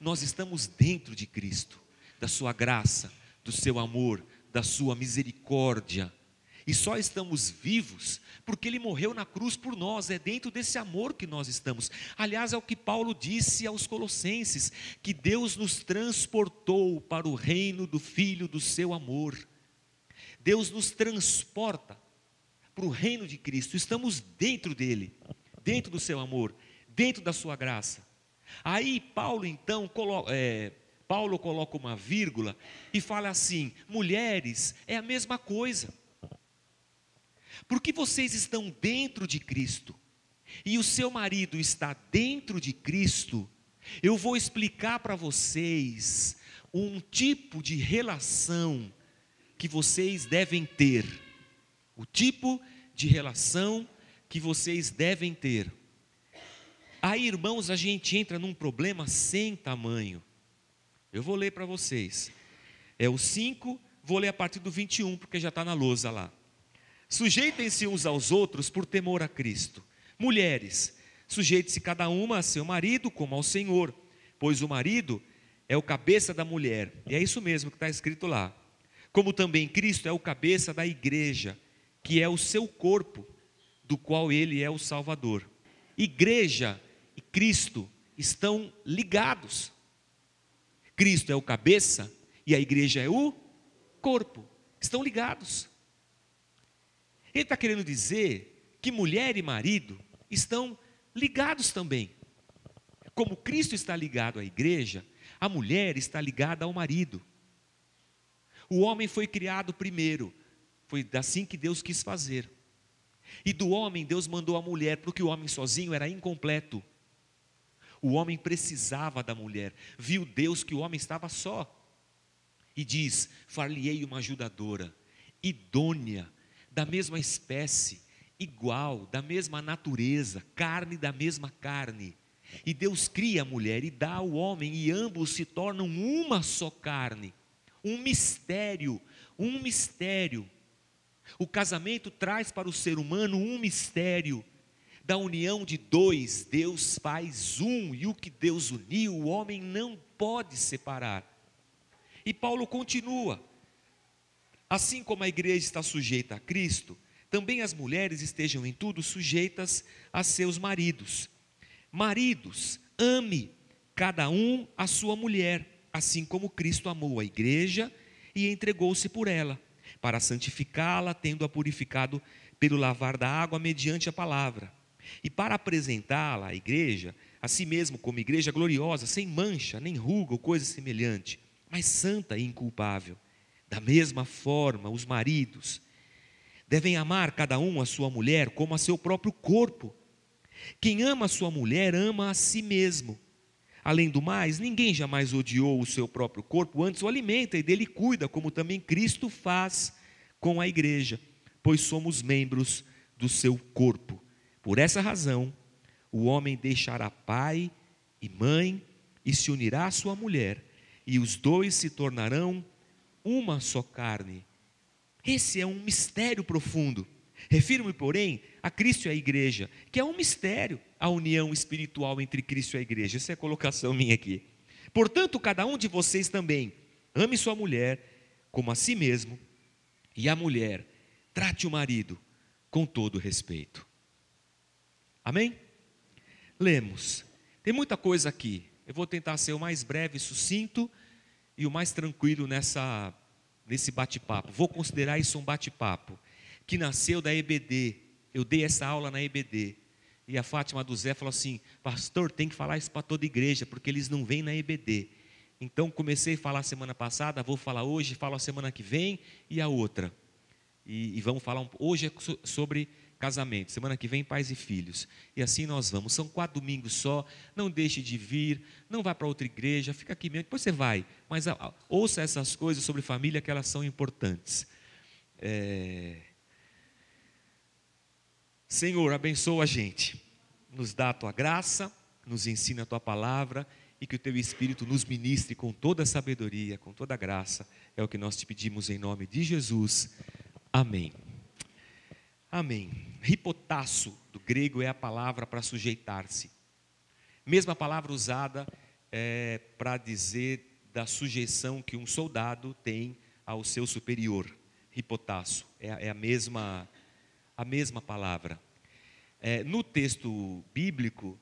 nós estamos dentro de Cristo, da Sua graça, do Seu amor, da Sua misericórdia. E só estamos vivos porque Ele morreu na cruz por nós, é dentro desse amor que nós estamos. Aliás, é o que Paulo disse aos Colossenses: que Deus nos transportou para o reino do Filho do Seu amor. Deus nos transporta para o reino de Cristo, estamos dentro dele, dentro do seu amor, dentro da sua graça. Aí Paulo então coloca, é, Paulo coloca uma vírgula e fala assim: mulheres, é a mesma coisa. Porque vocês estão dentro de Cristo e o seu marido está dentro de Cristo, eu vou explicar para vocês um tipo de relação que vocês devem ter. O tipo de relação que vocês devem ter. Aí, irmãos, a gente entra num problema sem tamanho. Eu vou ler para vocês. É o 5, vou ler a partir do 21, porque já está na lousa lá. Sujeitem-se uns aos outros por temor a Cristo. Mulheres, sujeite-se cada uma a seu marido como ao Senhor, pois o marido é o cabeça da mulher. E é isso mesmo que está escrito lá. Como também Cristo é o cabeça da igreja, que é o seu corpo, do qual ele é o Salvador. Igreja e Cristo estão ligados. Cristo é o cabeça e a igreja é o corpo. Estão ligados. Ele está querendo dizer que mulher e marido estão ligados também. Como Cristo está ligado à igreja, a mulher está ligada ao marido. O homem foi criado primeiro, foi assim que Deus quis fazer. E do homem, Deus mandou a mulher, porque o homem sozinho era incompleto. O homem precisava da mulher. Viu Deus que o homem estava só. E diz: Far-lhe-ei uma ajudadora, idônea, da mesma espécie, igual, da mesma natureza, carne da mesma carne. E Deus cria a mulher e dá ao homem, e ambos se tornam uma só carne. Um mistério, um mistério. O casamento traz para o ser humano um mistério da união de dois, Deus faz um, e o que Deus uniu, o homem não pode separar. E Paulo continua: Assim como a igreja está sujeita a Cristo, também as mulheres estejam em tudo sujeitas a seus maridos. Maridos, ame cada um a sua mulher, assim como Cristo amou a igreja e entregou-se por ela, para santificá-la, tendo-a purificado pelo lavar da água mediante a palavra, e para apresentá-la à igreja, a si mesmo como igreja gloriosa, sem mancha, nem ruga ou coisa semelhante, mas santa e inculpável. Da mesma forma, os maridos devem amar cada um a sua mulher como a seu próprio corpo. Quem ama a sua mulher ama a si mesmo. Além do mais, ninguém jamais odiou o seu próprio corpo, antes o alimenta e dele cuida, como também Cristo faz com a igreja, pois somos membros do seu corpo. Por essa razão, o homem deixará pai e mãe e se unirá à sua mulher, e os dois se tornarão uma só carne. Esse é um mistério profundo. Refiro-me, porém, a Cristo e à igreja, que é um mistério a união espiritual entre Cristo e a igreja. Essa é a colocação minha aqui. Portanto, cada um de vocês também ame sua mulher como a si mesmo, e a mulher trate o marido com todo respeito. Amém? Lemos. Tem muita coisa aqui. Eu vou tentar ser o mais breve sucinto e o mais tranquilo nessa, nesse bate-papo. Vou considerar isso um bate-papo que nasceu da EBD. Eu dei essa aula na EBD. E a Fátima do Zé falou assim: Pastor, tem que falar isso para toda igreja, porque eles não vêm na EBD. Então comecei a falar semana passada, vou falar hoje, falo a semana que vem e a outra. E, e vamos falar um, hoje é sobre casamento, semana que vem pais e filhos. E assim nós vamos. São quatro domingos só. Não deixe de vir, não vá para outra igreja, fica aqui mesmo. Depois você vai, mas ouça essas coisas sobre família que elas são importantes. É... Senhor, abençoa a gente, nos dá a tua graça, nos ensina a tua palavra e que o teu Espírito nos ministre com toda a sabedoria, com toda a graça. É o que nós te pedimos em nome de Jesus. Amém. Amém. Ripotasso, do grego, é a palavra para sujeitar-se. Mesma palavra usada é, para dizer da sujeição que um soldado tem ao seu superior. Hipotasso é, é a mesma a mesma palavra. É, no texto bíblico,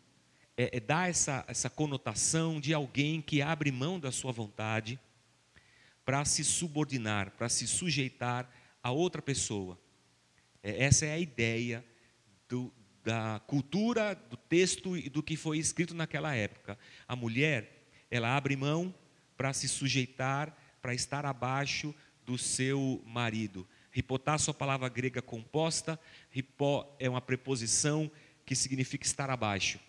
é, é, dá essa, essa conotação de alguém que abre mão da sua vontade para se subordinar, para se sujeitar a outra pessoa. É, essa é a ideia do, da cultura, do texto e do que foi escrito naquela época. A mulher, ela abre mão para se sujeitar, para estar abaixo do seu marido. Ripotasso, a palavra grega composta, ripó é uma preposição que significa estar abaixo.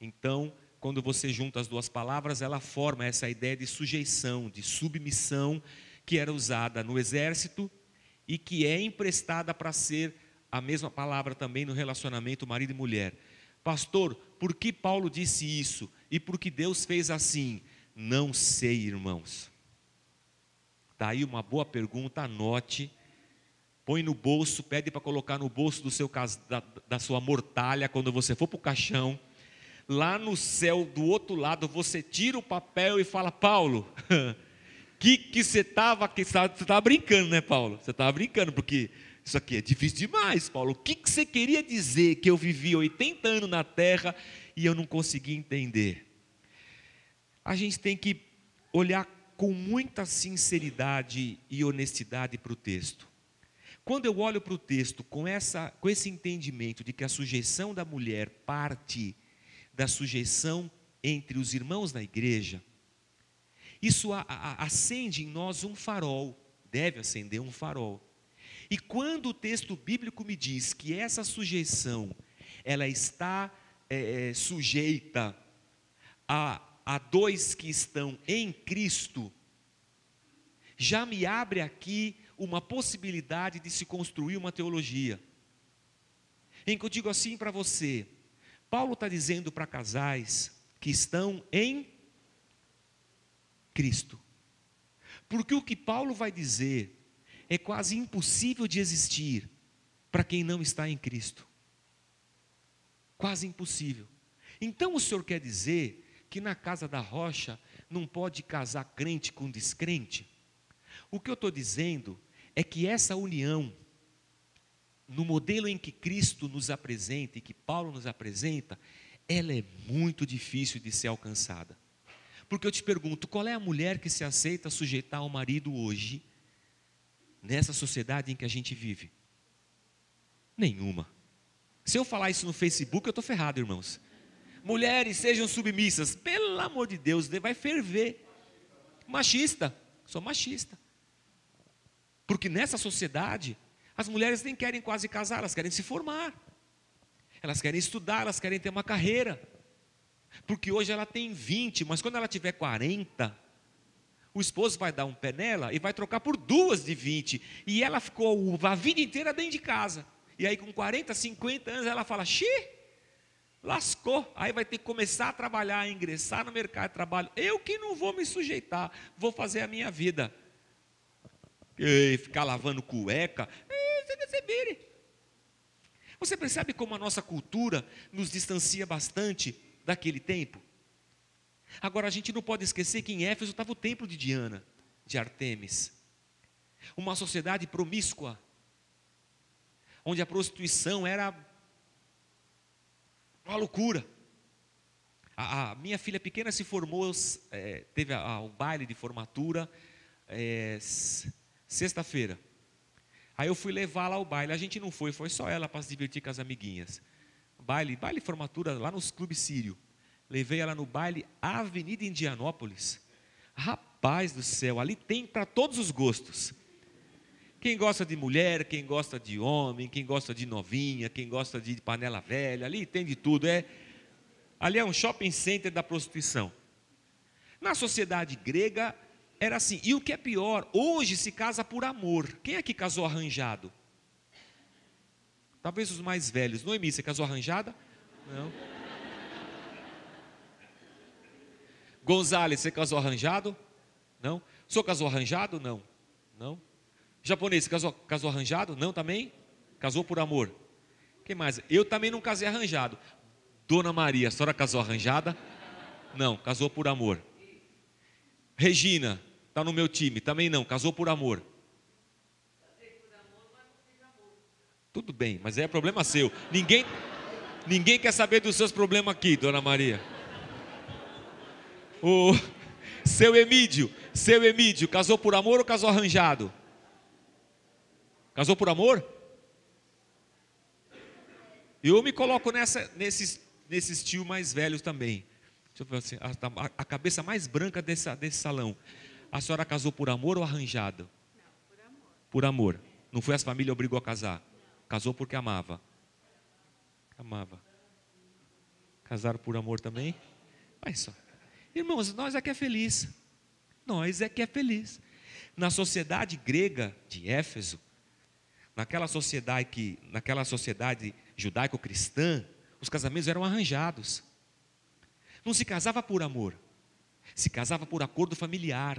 Então, quando você junta as duas palavras, ela forma essa ideia de sujeição, de submissão, que era usada no exército e que é emprestada para ser a mesma palavra também no relacionamento marido e mulher. Pastor, por que Paulo disse isso? E por que Deus fez assim? Não sei, irmãos. Daí tá uma boa pergunta, anote põe no bolso, pede para colocar no bolso do seu, da, da sua mortalha quando você for para o caixão. Lá no céu, do outro lado, você tira o papel e fala, Paulo, que que você estava, você estava brincando, né, Paulo? Você estava brincando, porque isso aqui é difícil demais, Paulo. O que, que você queria dizer que eu vivi 80 anos na terra e eu não consegui entender? A gente tem que olhar com muita sinceridade e honestidade para o texto. Quando eu olho para o texto com, essa, com esse entendimento de que a sujeição da mulher parte da sujeição entre os irmãos na igreja, isso a, a, acende em nós um farol, deve acender um farol. E quando o texto bíblico me diz que essa sujeição, ela está é, é sujeita a, a dois que estão em Cristo, já me abre aqui uma possibilidade de se construir uma teologia. Em que eu digo assim para você, Paulo está dizendo para casais que estão em Cristo. Porque o que Paulo vai dizer é quase impossível de existir para quem não está em Cristo. Quase impossível. Então o Senhor quer dizer que na casa da rocha não pode casar crente com descrente? O que eu estou dizendo é que essa união, no modelo em que Cristo nos apresenta e que Paulo nos apresenta, ela é muito difícil de ser alcançada. Porque eu te pergunto, qual é a mulher que se aceita sujeitar ao marido hoje, nessa sociedade em que a gente vive? Nenhuma. Se eu falar isso no Facebook, eu estou ferrado, irmãos. Mulheres sejam submissas, pelo amor de Deus, vai ferver. Machista, sou machista. Porque nessa sociedade, as mulheres nem querem quase casar, elas querem se formar. Elas querem estudar, elas querem ter uma carreira. Porque hoje ela tem 20, mas quando ela tiver 40, o esposo vai dar um pé nela e vai trocar por duas de 20. E ela ficou a vida inteira dentro de casa. E aí com 40, 50 anos ela fala: "Xi, lascou". Aí vai ter que começar a trabalhar, ingressar no mercado de trabalho. Eu que não vou me sujeitar, vou fazer a minha vida e ficar lavando cueca, você percebe como a nossa cultura nos distancia bastante daquele tempo? Agora, a gente não pode esquecer que em Éfeso estava o templo de Diana, de Artemis. Uma sociedade promíscua, onde a prostituição era uma loucura. A, a minha filha pequena se formou, é, teve o baile de formatura, é, sexta-feira. Aí eu fui levar lá ao baile. A gente não foi, foi só ela para se divertir com as amiguinhas. Baile, baile formatura lá nos clubes sírio. Levei ela no baile Avenida Indianópolis. Rapaz do céu, ali tem para todos os gostos. Quem gosta de mulher, quem gosta de homem, quem gosta de novinha, quem gosta de panela velha, ali tem de tudo. É, ali é um shopping center da prostituição. Na sociedade grega, era assim. E o que é pior, hoje se casa por amor. Quem é que casou arranjado? Talvez os mais velhos. Noemi, você casou arranjada? Não. Gonzales, você casou arranjado? Não. O senhor casou arranjado? Não. Não. Japonês, você casou, casou arranjado? Não também? Casou por amor. Quem mais? Eu também não casei arranjado. Dona Maria, a senhora casou arranjada? Não, casou por amor. Regina, está no meu time. Também não, casou por amor. Tudo bem, mas é problema seu. Ninguém, ninguém quer saber dos seus problemas aqui, dona Maria. O seu Emídio, seu Emídio, casou por amor ou casou arranjado? Casou por amor? Eu me coloco nessa, nesses, nesses tios mais velhos também. Deixa eu ver assim, a, a, cabeça mais branca desse, desse salão. A senhora casou por amor ou arranjado? Não, por amor. Por amor. Não foi as famílias obrigou a casar? Casou porque amava. Amava. Casaram por amor também? Olha só. Irmãos, nós é que é feliz. Nós é que é feliz. Na sociedade grega de Éfeso, naquela sociedade que, naquela sociedade judaico-cristã, os casamentos eram arranjados. Não se casava por amor, se casava por acordo familiar.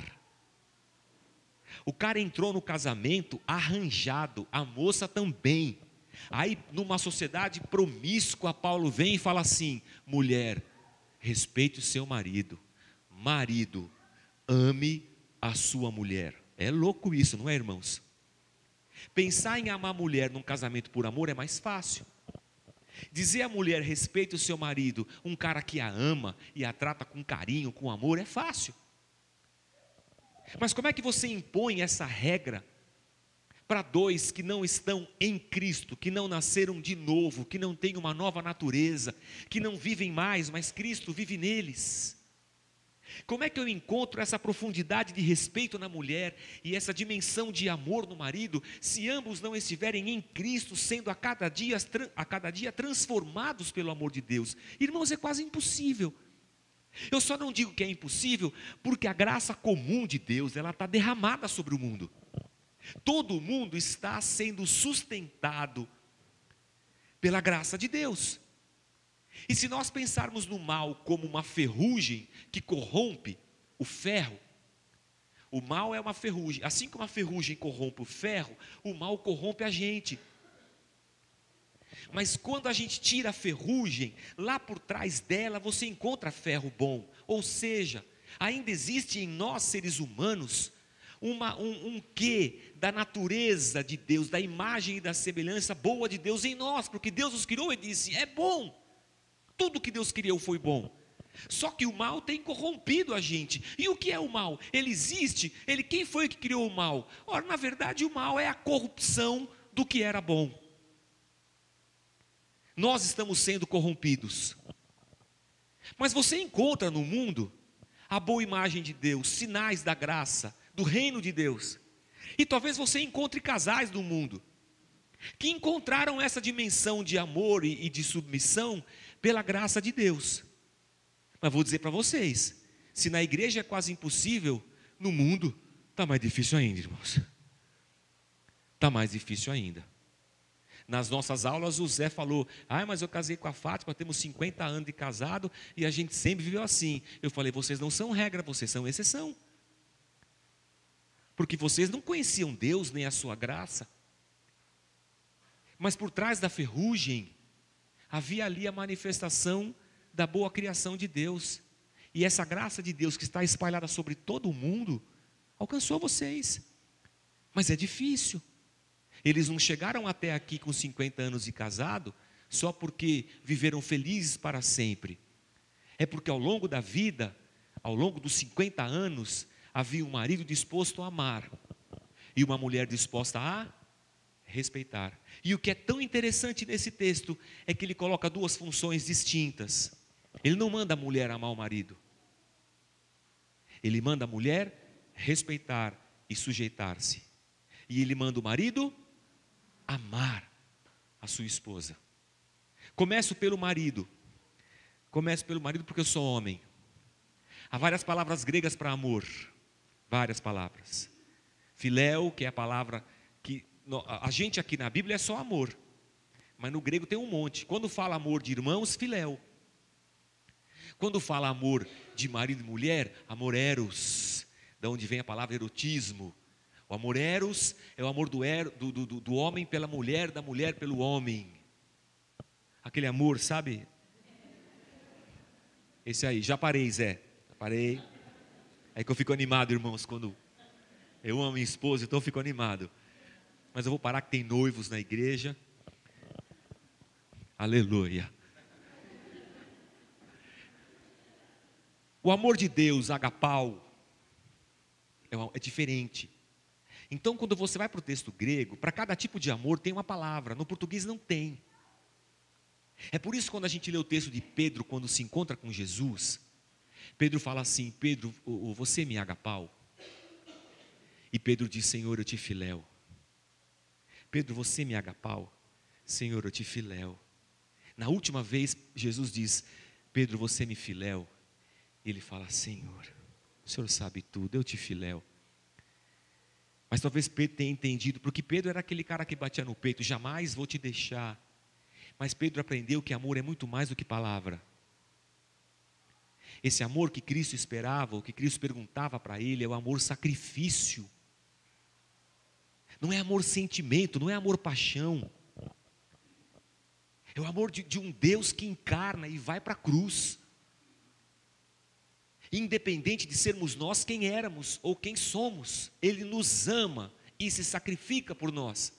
O cara entrou no casamento arranjado, a moça também. Aí, numa sociedade promíscua, Paulo vem e fala assim: mulher, respeite o seu marido. Marido, ame a sua mulher. É louco isso, não é, irmãos? Pensar em amar a mulher num casamento por amor é mais fácil. Dizer à mulher respeite o seu marido, um cara que a ama e a trata com carinho, com amor, é fácil. Mas como é que você impõe essa regra para dois que não estão em Cristo, que não nasceram de novo, que não têm uma nova natureza, que não vivem mais, mas Cristo vive neles? Como é que eu encontro essa profundidade de respeito na mulher e essa dimensão de amor no marido, se ambos não estiverem em Cristo, sendo a cada dia, a cada dia transformados pelo amor de Deus? Irmãos, é quase impossível. Eu só não digo que é impossível, porque a graça comum de Deus, ela está derramada sobre o mundo. Todo mundo está sendo sustentado pela graça de Deus. E se nós pensarmos no mal como uma ferrugem que corrompe o ferro, o mal é uma ferrugem. Assim como a ferrugem corrompe o ferro, o mal corrompe a gente. Mas quando a gente tira a ferrugem, lá por trás dela você encontra ferro bom. Ou seja, ainda existe em nós seres humanos uma, um, um quê da natureza de Deus, da imagem e da semelhança boa de Deus em nós, porque Deus nos criou e disse: é bom. Tudo que Deus criou foi bom. Só que o mal tem corrompido a gente. E o que é o mal? Ele existe. Ele quem foi que criou o mal? Ora, na verdade, o mal é a corrupção do que era bom. Nós estamos sendo corrompidos. Mas você encontra no mundo a boa imagem de Deus, sinais da graça, do reino de Deus. E talvez você encontre casais no mundo que encontraram essa dimensão de amor e, de submissão pela graça de Deus. Mas vou dizer para vocês: se na igreja é quase impossível, no mundo está mais difícil ainda, irmãos. Está mais difícil ainda. Nas nossas aulas, o Zé falou: Ah, mas eu casei com a Fátima, temos 50 anos de casado e a gente sempre viveu assim. Eu falei: Vocês não são regra, vocês são exceção. Porque vocês não conheciam Deus nem a sua graça. Mas por trás da ferrugem, havia ali a manifestação da boa criação de Deus. E essa graça de Deus que está espalhada sobre todo o mundo, alcançou vocês. Mas é difícil. Eles não chegaram até aqui com 50 anos de casado só porque viveram felizes para sempre. É porque ao longo da vida, ao longo dos 50 anos, havia um marido disposto a amar e uma mulher disposta a respeitar. E o que é tão interessante nesse texto é que ele coloca duas funções distintas. Ele não manda a mulher amar o marido. Ele manda a mulher respeitar e sujeitar-se. E ele manda o marido amar a sua esposa. Começo pelo marido. Começo pelo marido porque eu sou homem. Há várias palavras gregas para amor. Várias palavras. Filéu, que é a palavra a gente aqui na Bíblia é só amor, mas no grego tem um monte. Quando fala amor de irmãos, filéu. Quando fala amor de marido e mulher, amor eros, da onde vem a palavra erotismo. O amor eros é o amor do, er, do, do, do homem pela mulher, da mulher pelo homem. Aquele amor, sabe? Esse aí, já parei, Zé. Parei. É que eu fico animado, irmãos, quando eu amo minha esposa, então eu fico animado. Mas eu vou parar que tem noivos na igreja. Aleluia. O amor de Deus, agapau, é, é diferente. Então, quando você vai para o texto grego, para cada tipo de amor tem uma palavra, no português não tem. É por isso quando a gente lê o texto de Pedro, quando se encontra com Jesus, Pedro fala assim: Pedro, você me agapau? E Pedro diz: Senhor, eu te filéu. Pedro, você me agapau? Senhor, eu te filéu. Na última vez, Jesus diz: Pedro, você me filéu. Ele fala: Senhor, o Senhor sabe tudo, eu te filéu. Mas talvez Pedro tenha entendido, porque Pedro era aquele cara que batia no peito: jamais vou te deixar. Mas Pedro aprendeu que amor é muito mais do que palavra. Esse amor que Cristo esperava, o que Cristo perguntava para ele, é o amor sacrifício. Não é amor sentimento, não é amor paixão. É o amor de, de um Deus que encarna e vai para a cruz. Independente de sermos nós quem éramos ou quem somos, Ele nos ama e se sacrifica por nós.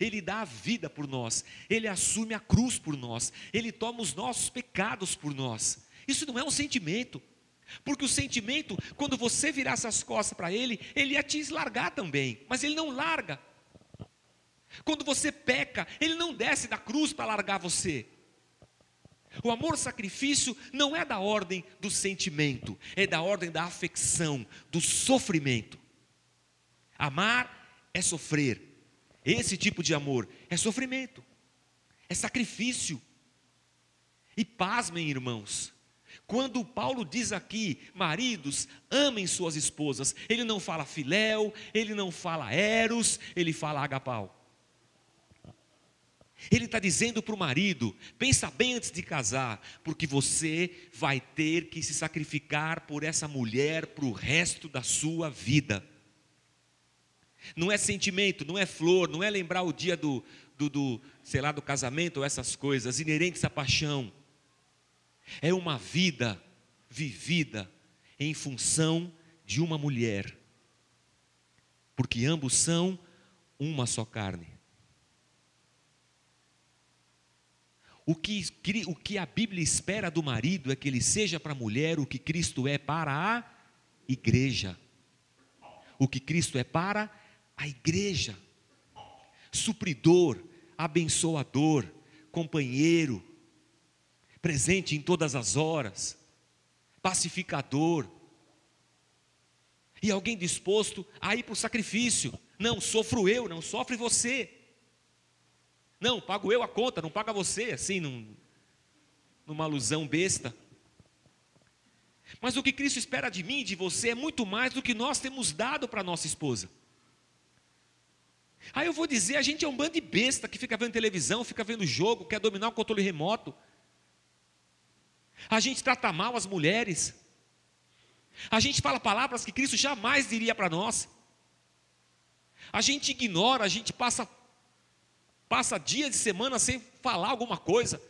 Ele dá a vida por nós, Ele assume a cruz por nós, Ele toma os nossos pecados por nós. Isso não é um sentimento, porque o sentimento, quando você virasse as costas para Ele, Ele ia te largar também, mas Ele não larga. Quando você peca, Ele não desce da cruz para largar você. O amor-sacrifício não é da ordem do sentimento, é da ordem da afecção, do sofrimento. Amar é sofrer. Esse tipo de amor é sofrimento, é sacrifício. E pasmem, irmãos, quando Paulo diz aqui, maridos, amem suas esposas, ele não fala filéu, ele não fala eros, ele fala agapau. Ele está dizendo para o marido: pensa bem antes de casar, porque você vai ter que se sacrificar por essa mulher para o resto da sua vida. Não é sentimento, não é flor, não é lembrar o dia do, do, do sei lá, do casamento ou essas coisas inerentes à paixão. É uma vida vivida em função de uma mulher, porque ambos são uma só carne. O que, o que a Bíblia espera do marido é que ele seja para a mulher o que Cristo é para a igreja. O que Cristo é para a igreja. Supridor, abençoador, companheiro, presente em todas as horas, pacificador. E alguém disposto a ir para o sacrifício. Não, sofro eu, não sofre você. Não, pago eu a conta, não paga você, assim, num, numa alusão besta. Mas o que Cristo espera de mim de você é muito mais do que nós temos dado para nossa esposa. Aí eu vou dizer, a gente é um bando de besta que fica vendo televisão, fica vendo jogo, quer dominar o controle remoto. A gente trata mal as mulheres. A gente fala palavras que Cristo jamais diria para nós. A gente ignora, a gente passa passa dia de semana sem falar alguma coisa.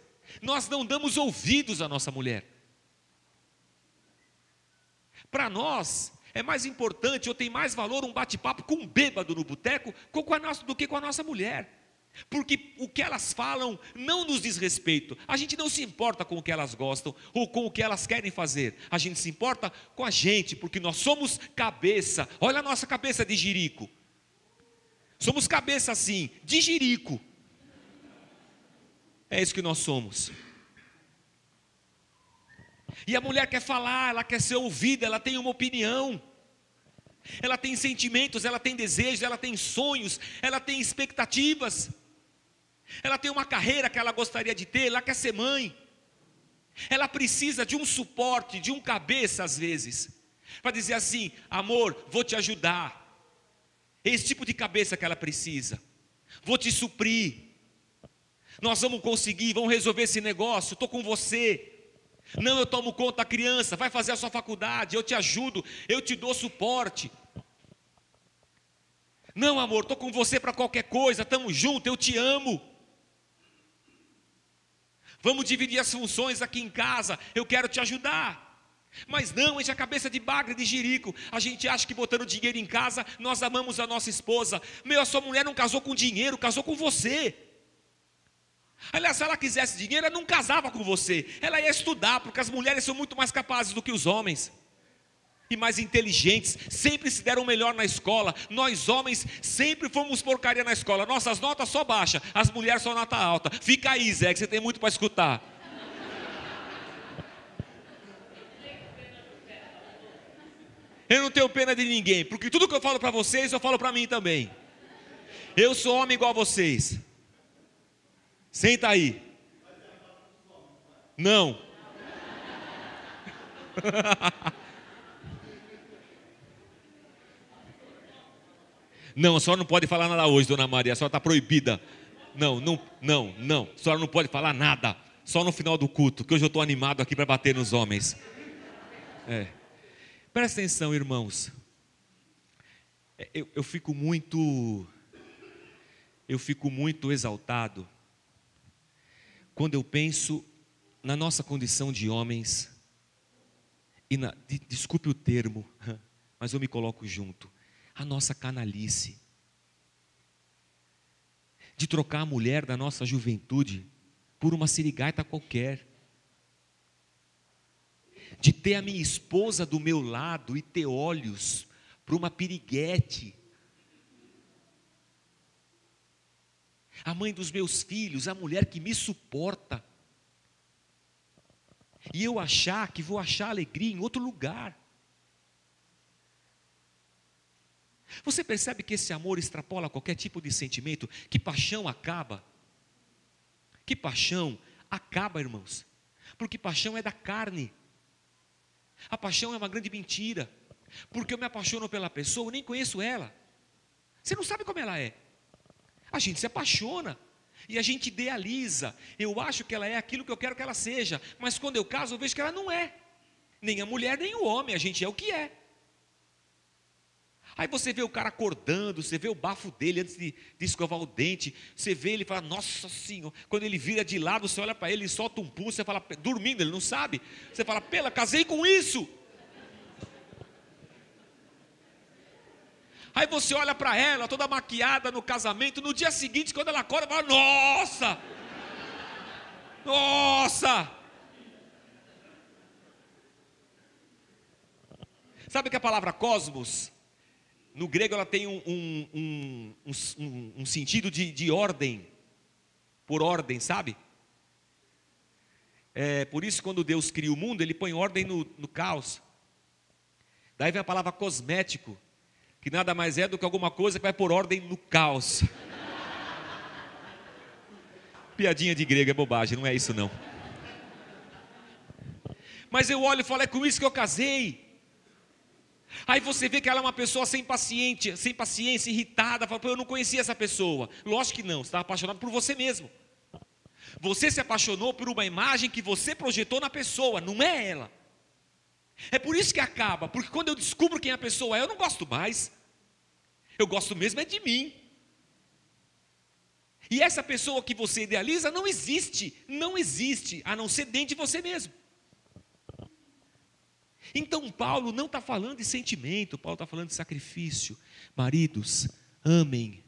Nós não damos ouvidos à nossa mulher. Para nós, é mais importante ou tem mais valor um bate-papo com um bêbado no boteco do que com a nossa mulher. Porque o que elas falam não nos diz respeito. A gente não se importa com o que elas gostam ou com o que elas querem fazer. A gente se importa com a gente, porque nós somos cabeça. Olha a nossa cabeça de jirico. Somos cabeça assim, de jirico. É isso que nós somos. E a mulher quer falar, ela quer ser ouvida, ela tem uma opinião. Ela tem sentimentos, ela tem desejos, ela tem sonhos, ela tem expectativas. Ela tem uma carreira que ela gostaria de ter, ela quer ser mãe. Ela precisa de um suporte, de um cabeça às vezes, para dizer assim: amor, vou te ajudar. Esse tipo de cabeça que ela precisa. Vou te suprir. Nós vamos conseguir, vamos resolver esse negócio. Estou com você. Não, eu tomo conta da criança, vai fazer a sua faculdade, eu te ajudo, eu te dou suporte. Não, amor, estou com você para qualquer coisa, estamos juntos, eu te amo. Vamos dividir as funções aqui em casa, eu quero te ajudar. Mas não, enche a cabeça de bagre, de jirico. A gente acha que botando dinheiro em casa, nós amamos a nossa esposa. Meu, a sua mulher não casou com dinheiro, casou com você. Aliás, se ela quisesse dinheiro, ela não casava com você. Ela ia estudar, porque as mulheres são muito mais capazes do que os homens. E mais inteligentes, sempre se deram melhor na escola. Nós homens sempre fomos porcaria na escola. Nossas notas só baixa, as mulheres só nota alta. Fica aí, Zé, que você tem muito para escutar. Eu não tenho pena de ninguém, porque tudo que eu falo para vocês, eu falo para mim também. Eu sou homem igual a vocês. Senta aí. Não. Não, a senhora não pode falar nada hoje, dona Maria, a senhora está proibida. Não, não, não, não, a senhora não pode falar nada. Só no final do culto, que hoje eu estou animado aqui para bater nos homens. É. Presta atenção, irmãos. É, eu, eu fico muito. Eu fico muito exaltado quando eu penso na nossa condição de homens, e na, de, desculpe o termo, mas eu me coloco junto, a nossa canalice, de trocar a mulher da nossa juventude por uma sirigaita qualquer, de ter a minha esposa do meu lado e ter olhos para uma piriguete. A mãe dos meus filhos, a mulher que me suporta. E eu achar que vou achar alegria em outro lugar. Você percebe que esse amor extrapola qualquer tipo de sentimento? Que paixão acaba? Que paixão acaba, irmãos? Porque paixão é da carne. A paixão é uma grande mentira. Porque eu me apaixono pela pessoa, eu nem conheço ela. Você não sabe como ela é. A gente se apaixona e a gente idealiza. Eu acho que ela é aquilo que eu quero que ela seja, mas quando eu caso eu vejo que ela não é. Nem a mulher, nem o homem, a gente é o que é. Aí você vê o cara acordando, você vê o bafo dele antes de, de escovar o dente, você vê ele fala, nossa senhora, quando ele vira de lado, você olha para ele e solta um pulso, você fala, dormindo, ele não sabe. Você fala, pela, casei com isso. Aí você olha para ela, toda maquiada no casamento, no dia seguinte, quando ela acorda, fala, nossa! Nossa! Sabe que a palavra cosmos no grego ela tem um, um, um, um sentido de, de, ordem, por ordem, sabe? É, por isso, quando Deus cria o mundo, ele põe ordem no, no caos. Daí vem a palavra cosmético, que nada mais é do que alguma coisa que vai por ordem no caos. Piadinha de grego é bobagem, não é isso não. Mas eu olho e falo, é com isso que eu casei. Aí você vê que ela é uma pessoa sem paciência, sem paciência, irritada, fala, eu não conhecia essa pessoa. Lógico que não, você está apaixonado por você mesmo. Você se apaixonou por uma imagem que você projetou na pessoa, não é ela. É por isso que acaba, porque quando eu descubro quem a pessoa é, eu não gosto mais. Eu gosto mesmo é de mim. E essa pessoa que você idealiza não existe, não existe, a não ser dentro de você mesmo. Então, Paulo não está falando de sentimento, Paulo está falando de sacrifício. Maridos, amem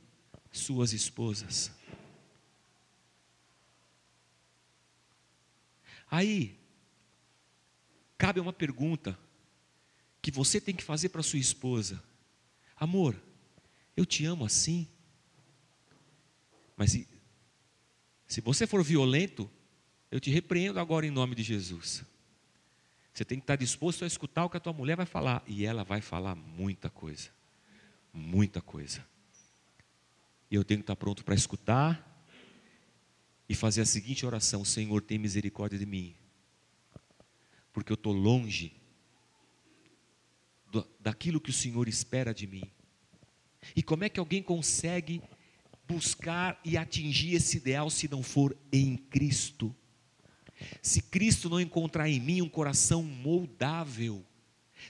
suas esposas. Aí, cabe uma pergunta que você tem que fazer para sua esposa: Amor, eu te amo assim? Mas se, se você for violento, eu te repreendo agora em nome de Jesus. Você tem que estar disposto a escutar o que a tua mulher vai falar. E ela vai falar muita coisa. Muita coisa. E eu tenho que estar pronto para escutar e fazer a seguinte oração: Senhor, tem misericórdia de mim. Porque eu estou longe do, daquilo que o Senhor espera de mim. E como é que alguém consegue buscar e atingir esse ideal se não for em Cristo? Se Cristo não encontrar em mim um coração moldável,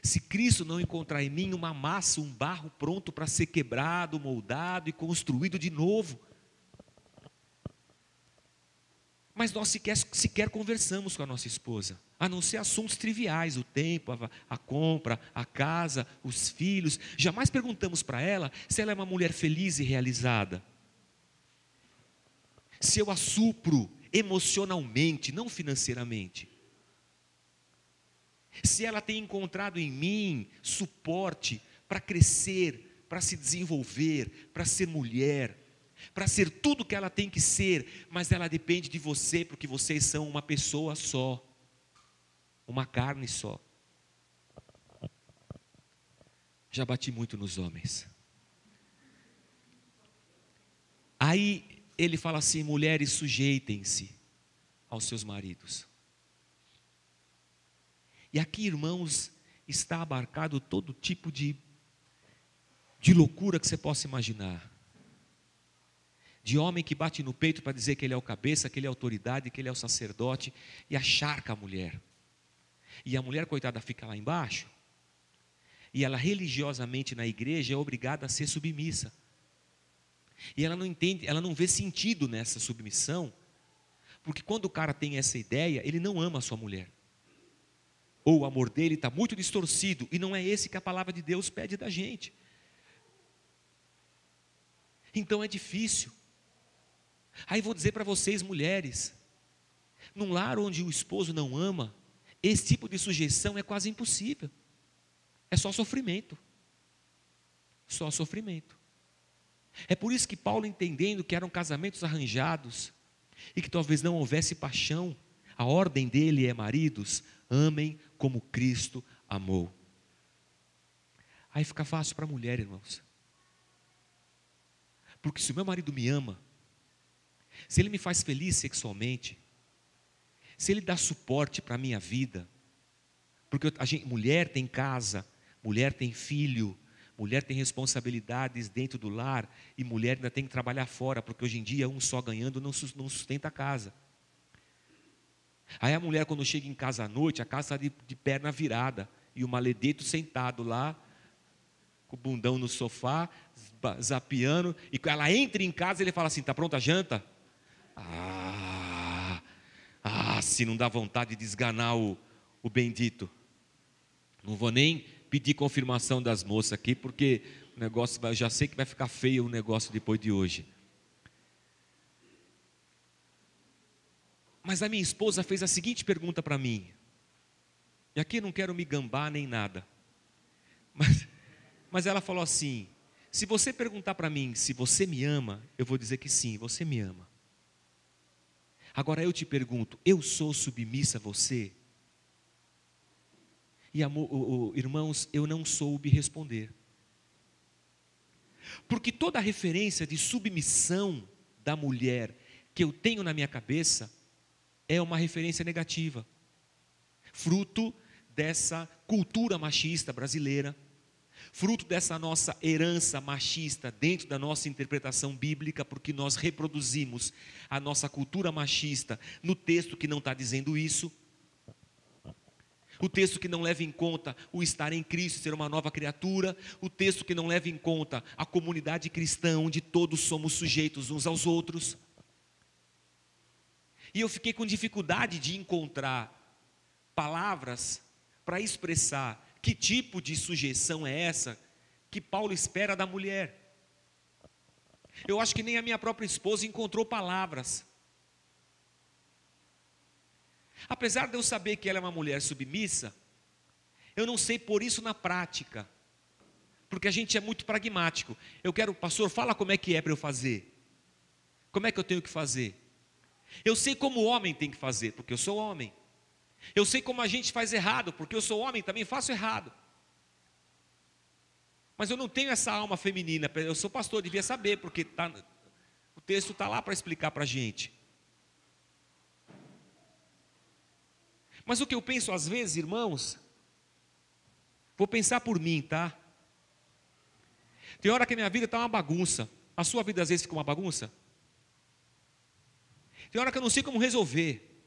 se Cristo não encontrar em mim uma massa, um barro pronto para ser quebrado, moldado e construído de novo. Mas nós sequer, sequer conversamos com a nossa esposa, a não ser assuntos triviais, o tempo, a, a compra, a casa, os filhos. Jamais perguntamos para ela se ela é uma mulher feliz e realizada. Se eu a supro emocionalmente, não financeiramente. Se ela tem encontrado em mim suporte para crescer, para se desenvolver, para ser mulher, para ser tudo que ela tem que ser, mas ela depende de você, porque vocês são uma pessoa só, uma carne só. Já bati muito nos homens. Aí ele fala assim: mulheres, sujeitem-se aos seus maridos. E aqui, irmãos, está abarcado todo tipo de, de loucura que você possa imaginar de homem que bate no peito para dizer que ele é o cabeça, que ele é autoridade, que ele é o sacerdote, e acharca a mulher. E a mulher, coitada, fica lá embaixo, e ela religiosamente na igreja é obrigada a ser submissa. E ela não entende, ela não vê sentido nessa submissão, porque quando o cara tem essa ideia, ele não ama a sua mulher. Ou o amor dele está muito distorcido, e não é esse que a palavra de Deus pede da gente. Então é difícil. Aí vou dizer para vocês, mulheres, num lar onde o esposo não ama, esse tipo de sujeição é quase impossível. É só sofrimento. Só sofrimento. É por isso que Paulo, entendendo que eram casamentos arranjados e que talvez não houvesse paixão, a ordem dele é: maridos, amem como Cristo amou. Aí fica fácil para a mulher, irmãos. Porque se o meu marido me ama, se Ele me faz feliz sexualmente, se Ele dá suporte para a minha vida, porque a gente, mulher tem casa, mulher tem filho, mulher tem responsabilidades dentro do lar e mulher ainda tem que trabalhar fora, porque hoje em dia um só ganhando não sustenta a casa. Aí a mulher, quando chega em casa à noite, a casa está de, de perna virada e o maledeto sentado lá, com o bundão no sofá, zapiando, e ela entra em casa e ele fala assim: está pronta a janta? Ah, ah, se não dá vontade de esganar o, o bendito. Não vou nem pedir confirmação das moças aqui, porque o negócio vai, já sei que vai ficar feio o negócio depois de hoje. Mas a minha esposa fez a seguinte pergunta para mim. E aqui não quero me gambar nem nada. Mas, mas ela falou assim: se você perguntar para mim se você me ama, eu vou dizer que sim, você me ama. Agora eu te pergunto: eu sou submissa a você? E amor, oh, oh, irmãos, eu não soube responder. Porque toda referência de submissão da mulher que eu tenho na minha cabeça é uma referência negativa, fruto dessa cultura machista brasileira fruto dessa nossa herança machista dentro da nossa interpretação bíblica, porque nós reproduzimos a nossa cultura machista no texto que não está dizendo isso. O texto que não leva em conta o estar em Cristo, ser uma nova criatura, o texto que não leva em conta a comunidade cristã, onde todos somos sujeitos uns aos outros. E eu fiquei com dificuldade de encontrar palavras para expressar que tipo de sujeição é essa que Paulo espera da mulher? Eu acho que nem a minha própria esposa encontrou palavras. Apesar de eu saber que ela é uma mulher submissa, eu não sei por isso na prática, porque a gente é muito pragmático. Eu quero, pastor, fala como é que é para eu fazer. Como é que eu tenho que fazer? Eu sei como o homem tem que fazer, porque eu sou homem. Eu sei como a gente faz errado, porque eu sou homem, também faço errado. Mas eu não tenho essa alma feminina. Eu sou pastor, devia saber, porque tá, o texto está lá para explicar para a gente. Mas o que eu penso às vezes, irmãos, vou pensar por mim, tá? Tem hora que a minha vida está uma bagunça. A sua vida às vezes fica uma bagunça? Tem hora que eu não sei como resolver.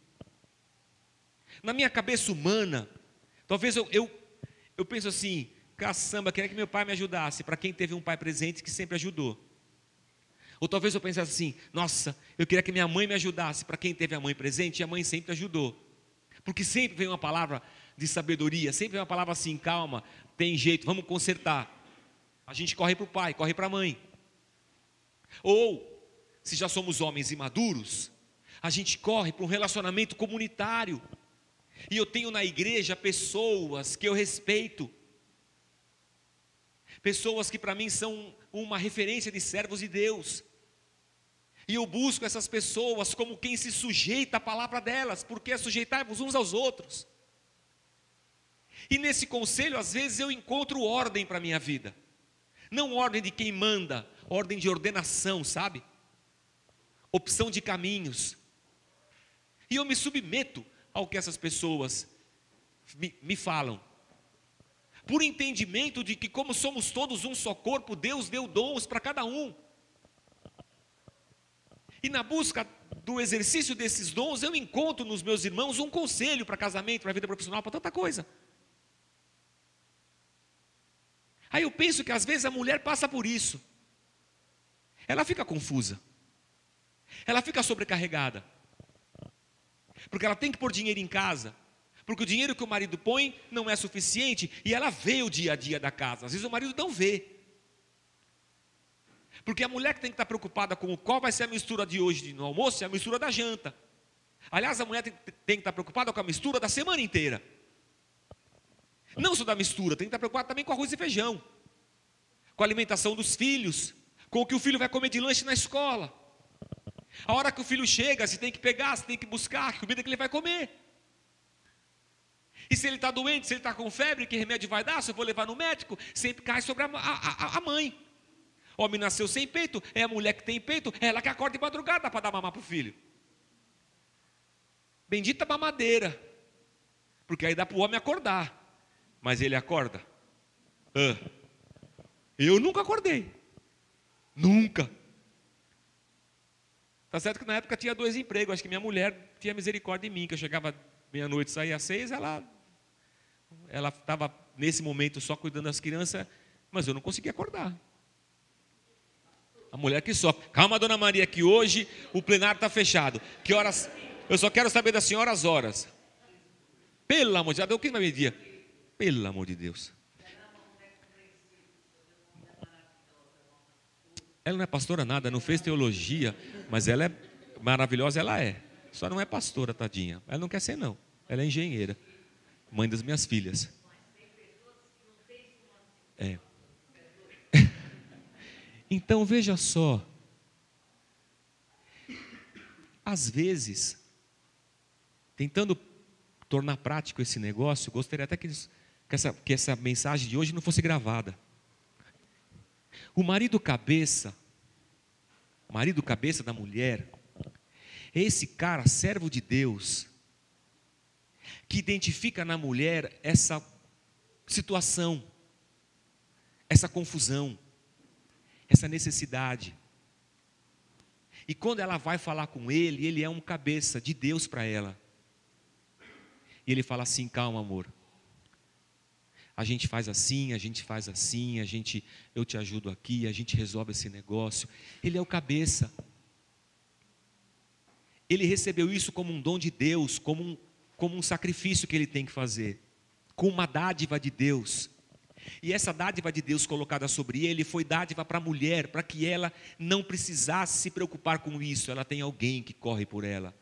Na minha cabeça humana, talvez eu, eu, eu penso assim, caçamba, queria que meu pai me ajudasse, para quem teve um pai presente que sempre ajudou. Ou talvez eu pensasse assim: nossa, eu queria que minha mãe me ajudasse. Para quem teve a mãe presente, a mãe sempre ajudou. Porque sempre vem uma palavra de sabedoria, sempre vem uma palavra assim: calma, tem jeito, vamos consertar. A gente corre para o pai, corre para a mãe. Ou, se já somos homens imaduros, a gente corre para um relacionamento comunitário. E eu tenho na igreja pessoas que eu respeito, pessoas que para mim são uma referência de servos de Deus. E eu busco essas pessoas como quem se sujeita à palavra delas, porque é sujeitar-vos uns aos outros. E nesse conselho, às vezes, eu encontro ordem para a minha vida. Não ordem de quem manda, ordem de ordenação, sabe? Opção de caminhos. E eu me submeto ao que essas pessoas me, me falam. Por entendimento de que, como somos todos um só corpo, Deus deu dons para cada um. E na busca do exercício desses dons, eu encontro nos meus irmãos um conselho para casamento, para vida profissional, para tanta coisa. Aí eu penso que às vezes a mulher passa por isso. Ela fica confusa. Ela fica sobrecarregada. Porque ela tem que pôr dinheiro em casa. Porque o dinheiro que o marido põe não é suficiente e ela vê o dia a dia da casa. Às vezes o marido não vê. Porque a mulher que tem que estar preocupada com qual vai ser a mistura de hoje no almoço é a mistura da janta. Aliás, a mulher tem, tem que estar preocupada com a mistura da semana inteira. Não só da mistura, tem que estar preocupada também com arroz e feijão, com a alimentação dos filhos, com o que o filho vai comer de lanche na escola. A hora que o filho chega, você tem que pegar, você tem que buscar a comida que ele vai comer. E se ele está doente, se ele está com febre, que remédio vai dar? Se eu vou levar no médico, sempre cai sobre a, a, a mãe. Homem nasceu sem peito, é a mulher que tem peito, é ela que acorda de madrugada para dar mamar para o filho. Bendita mamadeira, porque aí dá para o homem acordar, mas ele acorda. Ah, eu nunca acordei, nunca. Tá certo que na época tinha dois empregos, acho que minha mulher tinha misericórdia de mim, que eu chegava meia-noite, saía às seis, ela ela estava nesse momento só cuidando das crianças, mas eu não conseguia acordar. A mulher que sofre. Calma, dona Maria, que hoje o plenário está fechado. Que horas? Eu só quero saber da senhora as horas. Pelo amor de Deus, o que vai medir? Pelo amor de Deus. Ela não é pastora nada, não fez teologia, mas ela é maravilhosa, ela é. Só não é pastora, tadinha. Ela não quer ser, não. Ela é engenheira. Mãe das minhas filhas. É. Então veja só, às vezes, tentando tornar prático esse negócio, gostaria até que, que, essa, que essa mensagem de hoje não fosse gravada. O marido cabeça, o marido cabeça da mulher, é esse cara, servo de Deus, que identifica na mulher essa situação, essa confusão essa necessidade. E quando ela vai falar com ele, ele é um cabeça de Deus para ela. E ele fala assim: calma, amor. A gente faz assim, a gente faz assim, a gente, eu te ajudo aqui, a gente resolve esse negócio. Ele é o cabeça. Ele recebeu isso como um dom de Deus, como um, como um sacrifício que ele tem que fazer, com uma dádiva de Deus. E essa dádiva de Deus colocada sobre ele foi dádiva para a mulher, para que ela não precisasse se preocupar com isso. Ela tem alguém que corre por ela,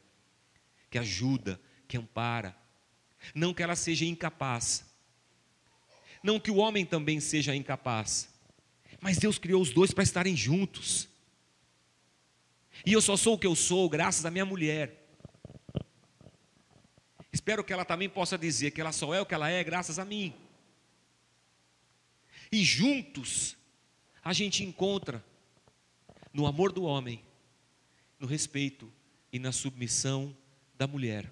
que ajuda, que ampara. Não que ela seja incapaz. Não que o homem também seja incapaz. Mas Deus criou os dois para estarem juntos. E eu só sou o que eu sou graças à minha mulher. Espero que ela também possa dizer que ela só é o que ela é graças a mim. E juntos a gente encontra no amor do homem, no respeito e na submissão da mulher.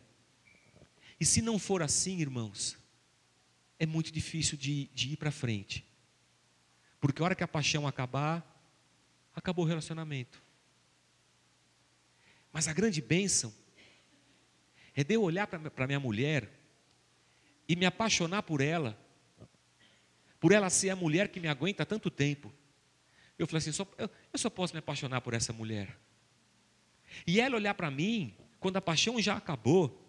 E se não for assim, irmãos, é muito difícil de, de ir para frente. Porque a hora que a paixão acabar, acabou o relacionamento. Mas a grande bênção é de eu olhar para minha mulher e me apaixonar por ela por ela ser a mulher que me aguenta tanto tempo, Eu falei assim: só, eu, eu só posso me apaixonar por essa mulher. E ela olhar para mim, quando a paixão já acabou,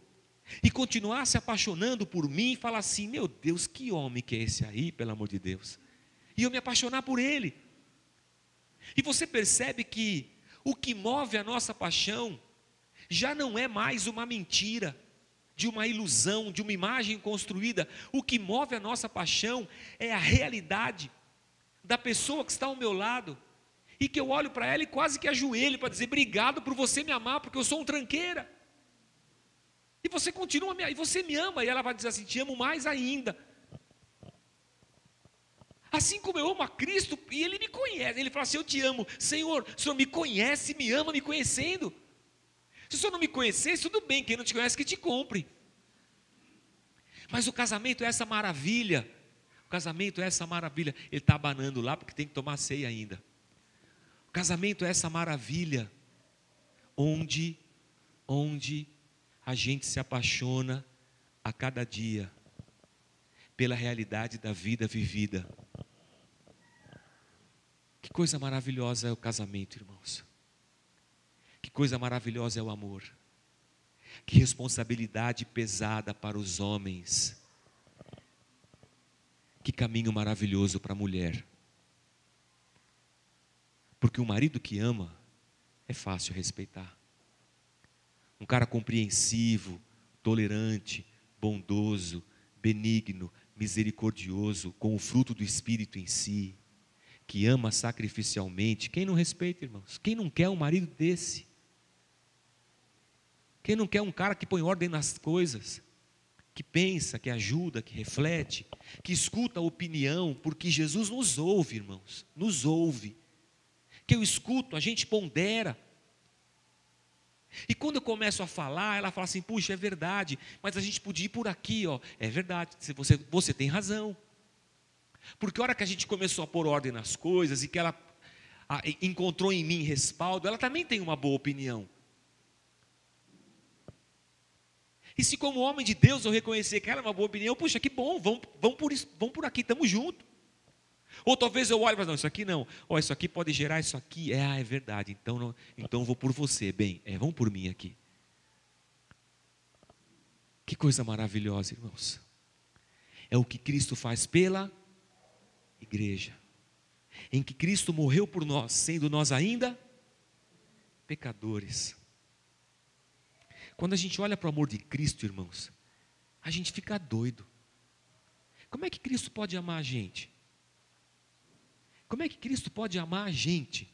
e continuar se apaixonando por mim e falar assim: meu Deus, que homem que é esse aí, pelo amor de Deus. E eu me apaixonar por ele. E você percebe que o que move a nossa paixão já não é mais uma mentira, de uma ilusão, de uma imagem construída. O que move a nossa paixão é a realidade da pessoa que está ao meu lado e que eu olho para ela e quase que ajoelho para dizer obrigado por você me amar, porque eu sou um tranqueira. E você continua me, e você me ama, e ela vai dizer assim: te amo mais ainda. Assim como eu amo a Cristo, e Ele me conhece, Ele fala assim: Eu te amo, Senhor, o Senhor me conhece, me ama me conhecendo. Se o Senhor não me conhecesse, tudo bem, quem não te conhece que te compre. Mas o casamento é essa maravilha. O casamento é essa maravilha. Ele está abanando lá porque tem que tomar ceia ainda. O casamento é essa maravilha. Onde, onde a gente se apaixona a cada dia pela realidade da vida vivida. Que coisa maravilhosa é o casamento, irmãos. Que coisa maravilhosa é o amor. Que responsabilidade pesada para os homens. Que caminho maravilhoso para a mulher. Porque o marido que ama é fácil respeitar um cara compreensivo, tolerante, bondoso, benigno, misericordioso, com o fruto do Espírito em si, que ama sacrificialmente. Quem não respeita, irmãos? Quem não quer um marido desse? Quem não quer um cara que põe ordem nas coisas? Que pensa, que ajuda, que reflete, que escuta a opinião, porque Jesus nos ouve, irmãos, nos ouve. Que eu escuto, a gente pondera, e quando eu começo a falar, ela fala assim: puxa, é verdade, mas a gente podia ir por aqui, ó. É verdade, você, você tem razão. Porque a hora que a gente começou a pôr ordem nas coisas e que ela encontrou em mim respaldo, ela também tem uma boa opinião. E se como homem de Deus eu reconhecer que ela é uma boa opinião, puxa, que bom, vamos, vamos, por, isso, vamos por aqui, estamos juntos. Ou talvez eu olhe e não, isso aqui não. Ó, isso aqui pode gerar isso aqui. É, ah, é verdade. Então, não, então vou por você. Bem, é, vão por mim aqui. Que coisa maravilhosa, irmãos. É o que Cristo faz pela igreja. Em que Cristo morreu por nós, sendo nós ainda pecadores. Quando a gente olha para o amor de Cristo, irmãos, a gente fica doido. Como é que Cristo pode amar a gente? Como é que Cristo pode amar a gente?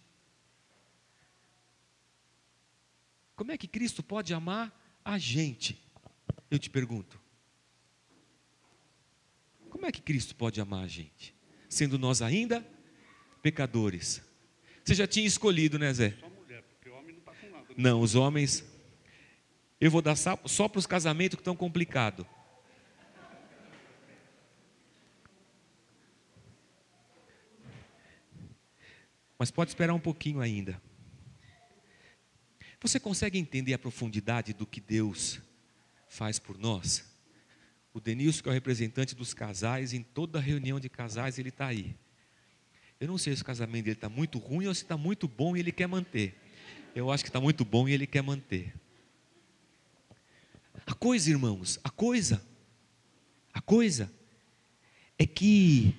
Como é que Cristo pode amar a gente? Eu te pergunto. Como é que Cristo pode amar a gente? Sendo nós ainda pecadores. Você já tinha escolhido, né, Zé? Só mulher, porque o homem não está com nada. Né? Não, os homens. Eu vou dar só para os casamentos que estão complicados. mas pode esperar um pouquinho ainda. Você consegue entender a profundidade do que Deus faz por nós? O Denilson, que é o representante dos casais, em toda reunião de casais, ele está aí. Eu não sei se o casamento dele está muito ruim ou se está muito bom e ele quer manter. Eu acho que está muito bom e ele quer manter. A coisa, irmãos, a coisa, a coisa é que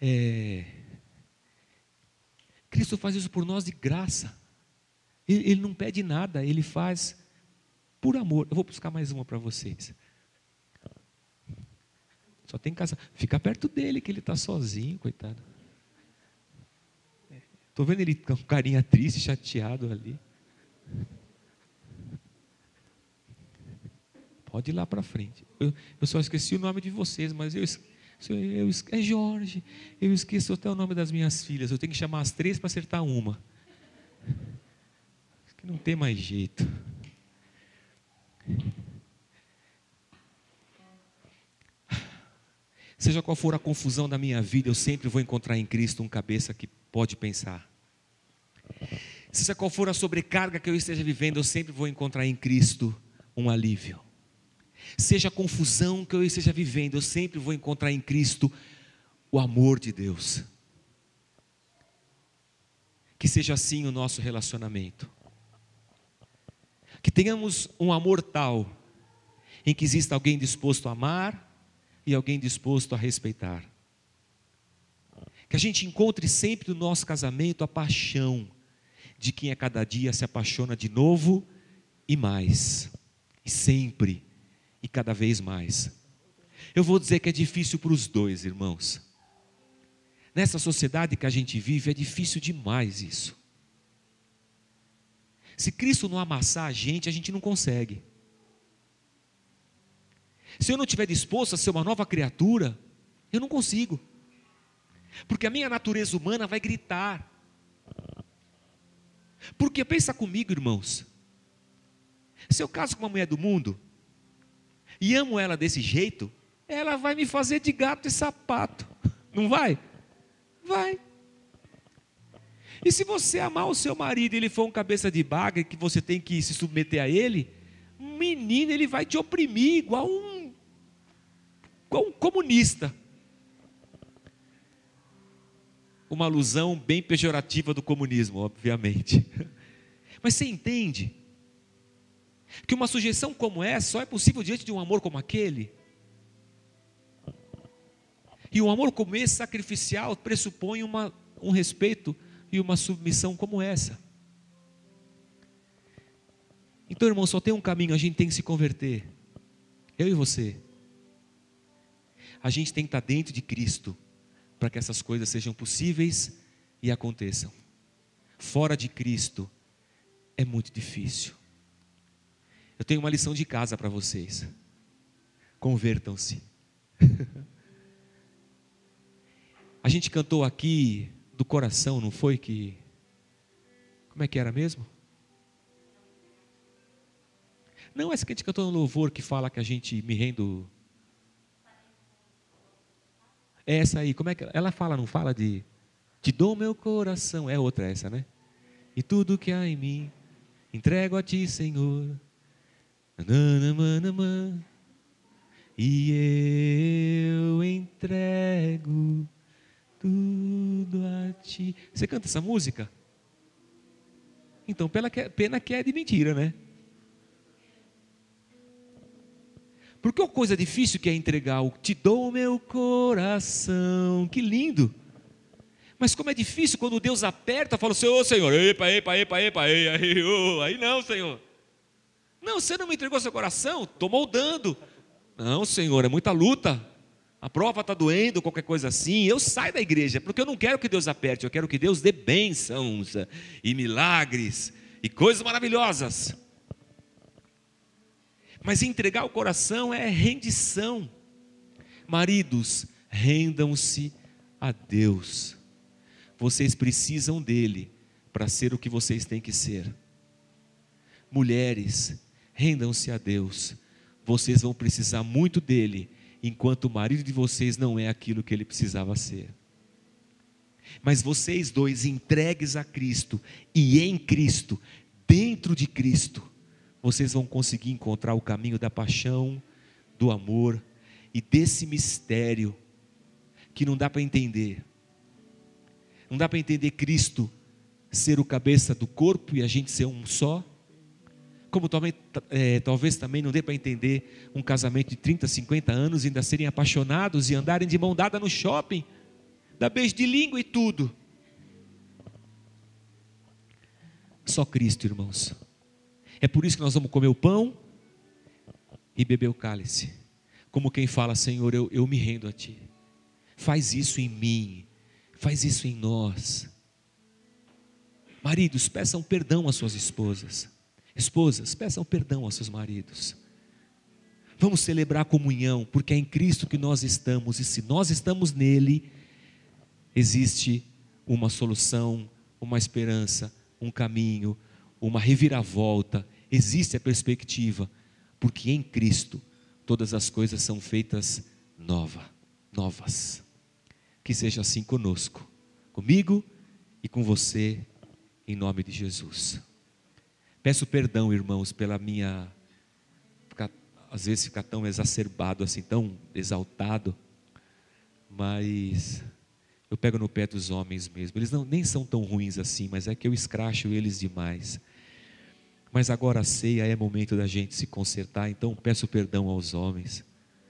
é, Cristo faz isso por nós de graça. Ele, ele não pede nada, ele faz por amor. Eu vou buscar mais uma para vocês. Só tem casa. Fica perto dele, que ele está sozinho, coitado. Estou vendo ele com carinha triste, chateado ali. Pode ir lá para frente. Eu, eu, só esqueci o nome de vocês, mas eu, eu, é Jorge, eu esqueço até o nome das minhas filhas. Eu tenho que chamar as três para acertar uma. Que não tem mais jeito. Seja qual for a confusão da minha vida, eu sempre vou encontrar em Cristo um cabeça que pode pensar. Seja qual for a sobrecarga que eu esteja vivendo, eu sempre vou encontrar em Cristo um alívio. Seja a confusão que eu esteja vivendo, eu sempre vou encontrar em Cristo o amor de Deus. Que seja assim o nosso relacionamento. Que tenhamos um amor tal em que exista alguém disposto a amar e alguém disposto a respeitar. Que a gente encontre sempre no nosso casamento a paixão de quem a cada dia se apaixona de novo e mais, e sempre, e cada vez mais. Eu vou dizer que é difícil para os dois, irmãos. Nessa sociedade que a gente vive, é difícil demais isso. Se Cristo não amassar a gente, a gente não consegue. Se eu não estiver disposto a ser uma nova criatura, eu não consigo. Porque a minha natureza humana vai gritar. Porque pensa comigo, irmãos. Se eu caso com uma mulher do mundo e amo ela desse jeito, ela vai me fazer de gato e sapato. Não vai? Vai. E se você amar o seu marido e ele for um cabeça de baga que você tem que se submeter a ele, menino, ele vai te oprimir igual um, igual um comunista. Uma alusão bem pejorativa do comunismo, obviamente. Mas você entende que uma sujeição como essa só é possível diante de um amor como aquele? E um amor como esse, sacrificial, pressupõe uma, um respeito e uma submissão como essa. Então, irmão, só tem um caminho, a gente tem que se converter. Eu e você. A gente tem que estar dentro de Cristo para que essas coisas sejam possíveis e aconteçam. Fora de Cristo é muito difícil. Eu tenho uma lição de casa para vocês. Convertam-se. A gente cantou aqui do coração, não foi que. Como é que era mesmo? Não, essa que a gente cantou no louvor que fala que a gente me rendo. É essa aí, como é que ela fala, não fala de te dou meu coração, é outra essa, né? E tudo que há em mim entrego a ti, Senhor. E eu entrego tudo a ti. Você canta essa música? Então, pena que é de mentira, né? Porque uma coisa difícil que é entregar o te dou o meu coração, que lindo. Mas como é difícil quando Deus aperta, fala oh, Senhor, epa, epa, epa, epa, oh, aí não, Senhor. Não, você não me entregou seu coração, estou moldando. Não, Senhor, é muita luta a prova está doendo, qualquer coisa assim, eu saio da igreja, porque eu não quero que Deus aperte, eu quero que Deus dê bênçãos e milagres e coisas maravilhosas. Mas entregar o coração é rendição. Maridos, rendam-se a Deus. Vocês precisam dele para ser o que vocês têm que ser. Mulheres, rendam-se a Deus. Vocês vão precisar muito dele enquanto o marido de vocês não é aquilo que ele precisava ser. Mas vocês dois entregues a Cristo e em Cristo, dentro de Cristo, vocês vão conseguir encontrar o caminho da paixão, do amor e desse mistério que não dá para entender. Não dá para entender Cristo ser o cabeça do corpo e a gente ser um só como também, é, talvez também não dê para entender um casamento de 30, 50 anos ainda serem apaixonados e andarem de mão dada no shopping, dar beijo de língua e tudo. Só Cristo, irmãos. É por isso que nós vamos comer o pão e beber o cálice. Como quem fala, Senhor, eu, eu me rendo a Ti. Faz isso em mim, faz isso em nós. Maridos, peçam perdão às suas esposas. Esposas, peçam perdão aos seus maridos. Vamos celebrar a comunhão, porque é em Cristo que nós estamos, e se nós estamos nele, existe uma solução, uma esperança, um caminho, uma reviravolta, existe a perspectiva, porque em Cristo todas as coisas são feitas nova, novas. Que seja assim conosco, comigo e com você, em nome de Jesus. Peço perdão, irmãos, pela minha. às vezes ficar tão exacerbado assim, tão exaltado. Mas Eu pego no pé dos homens mesmo. Eles não, nem são tão ruins assim, mas é que eu escracho eles demais. Mas agora a ceia é momento da gente se consertar, então peço perdão aos homens.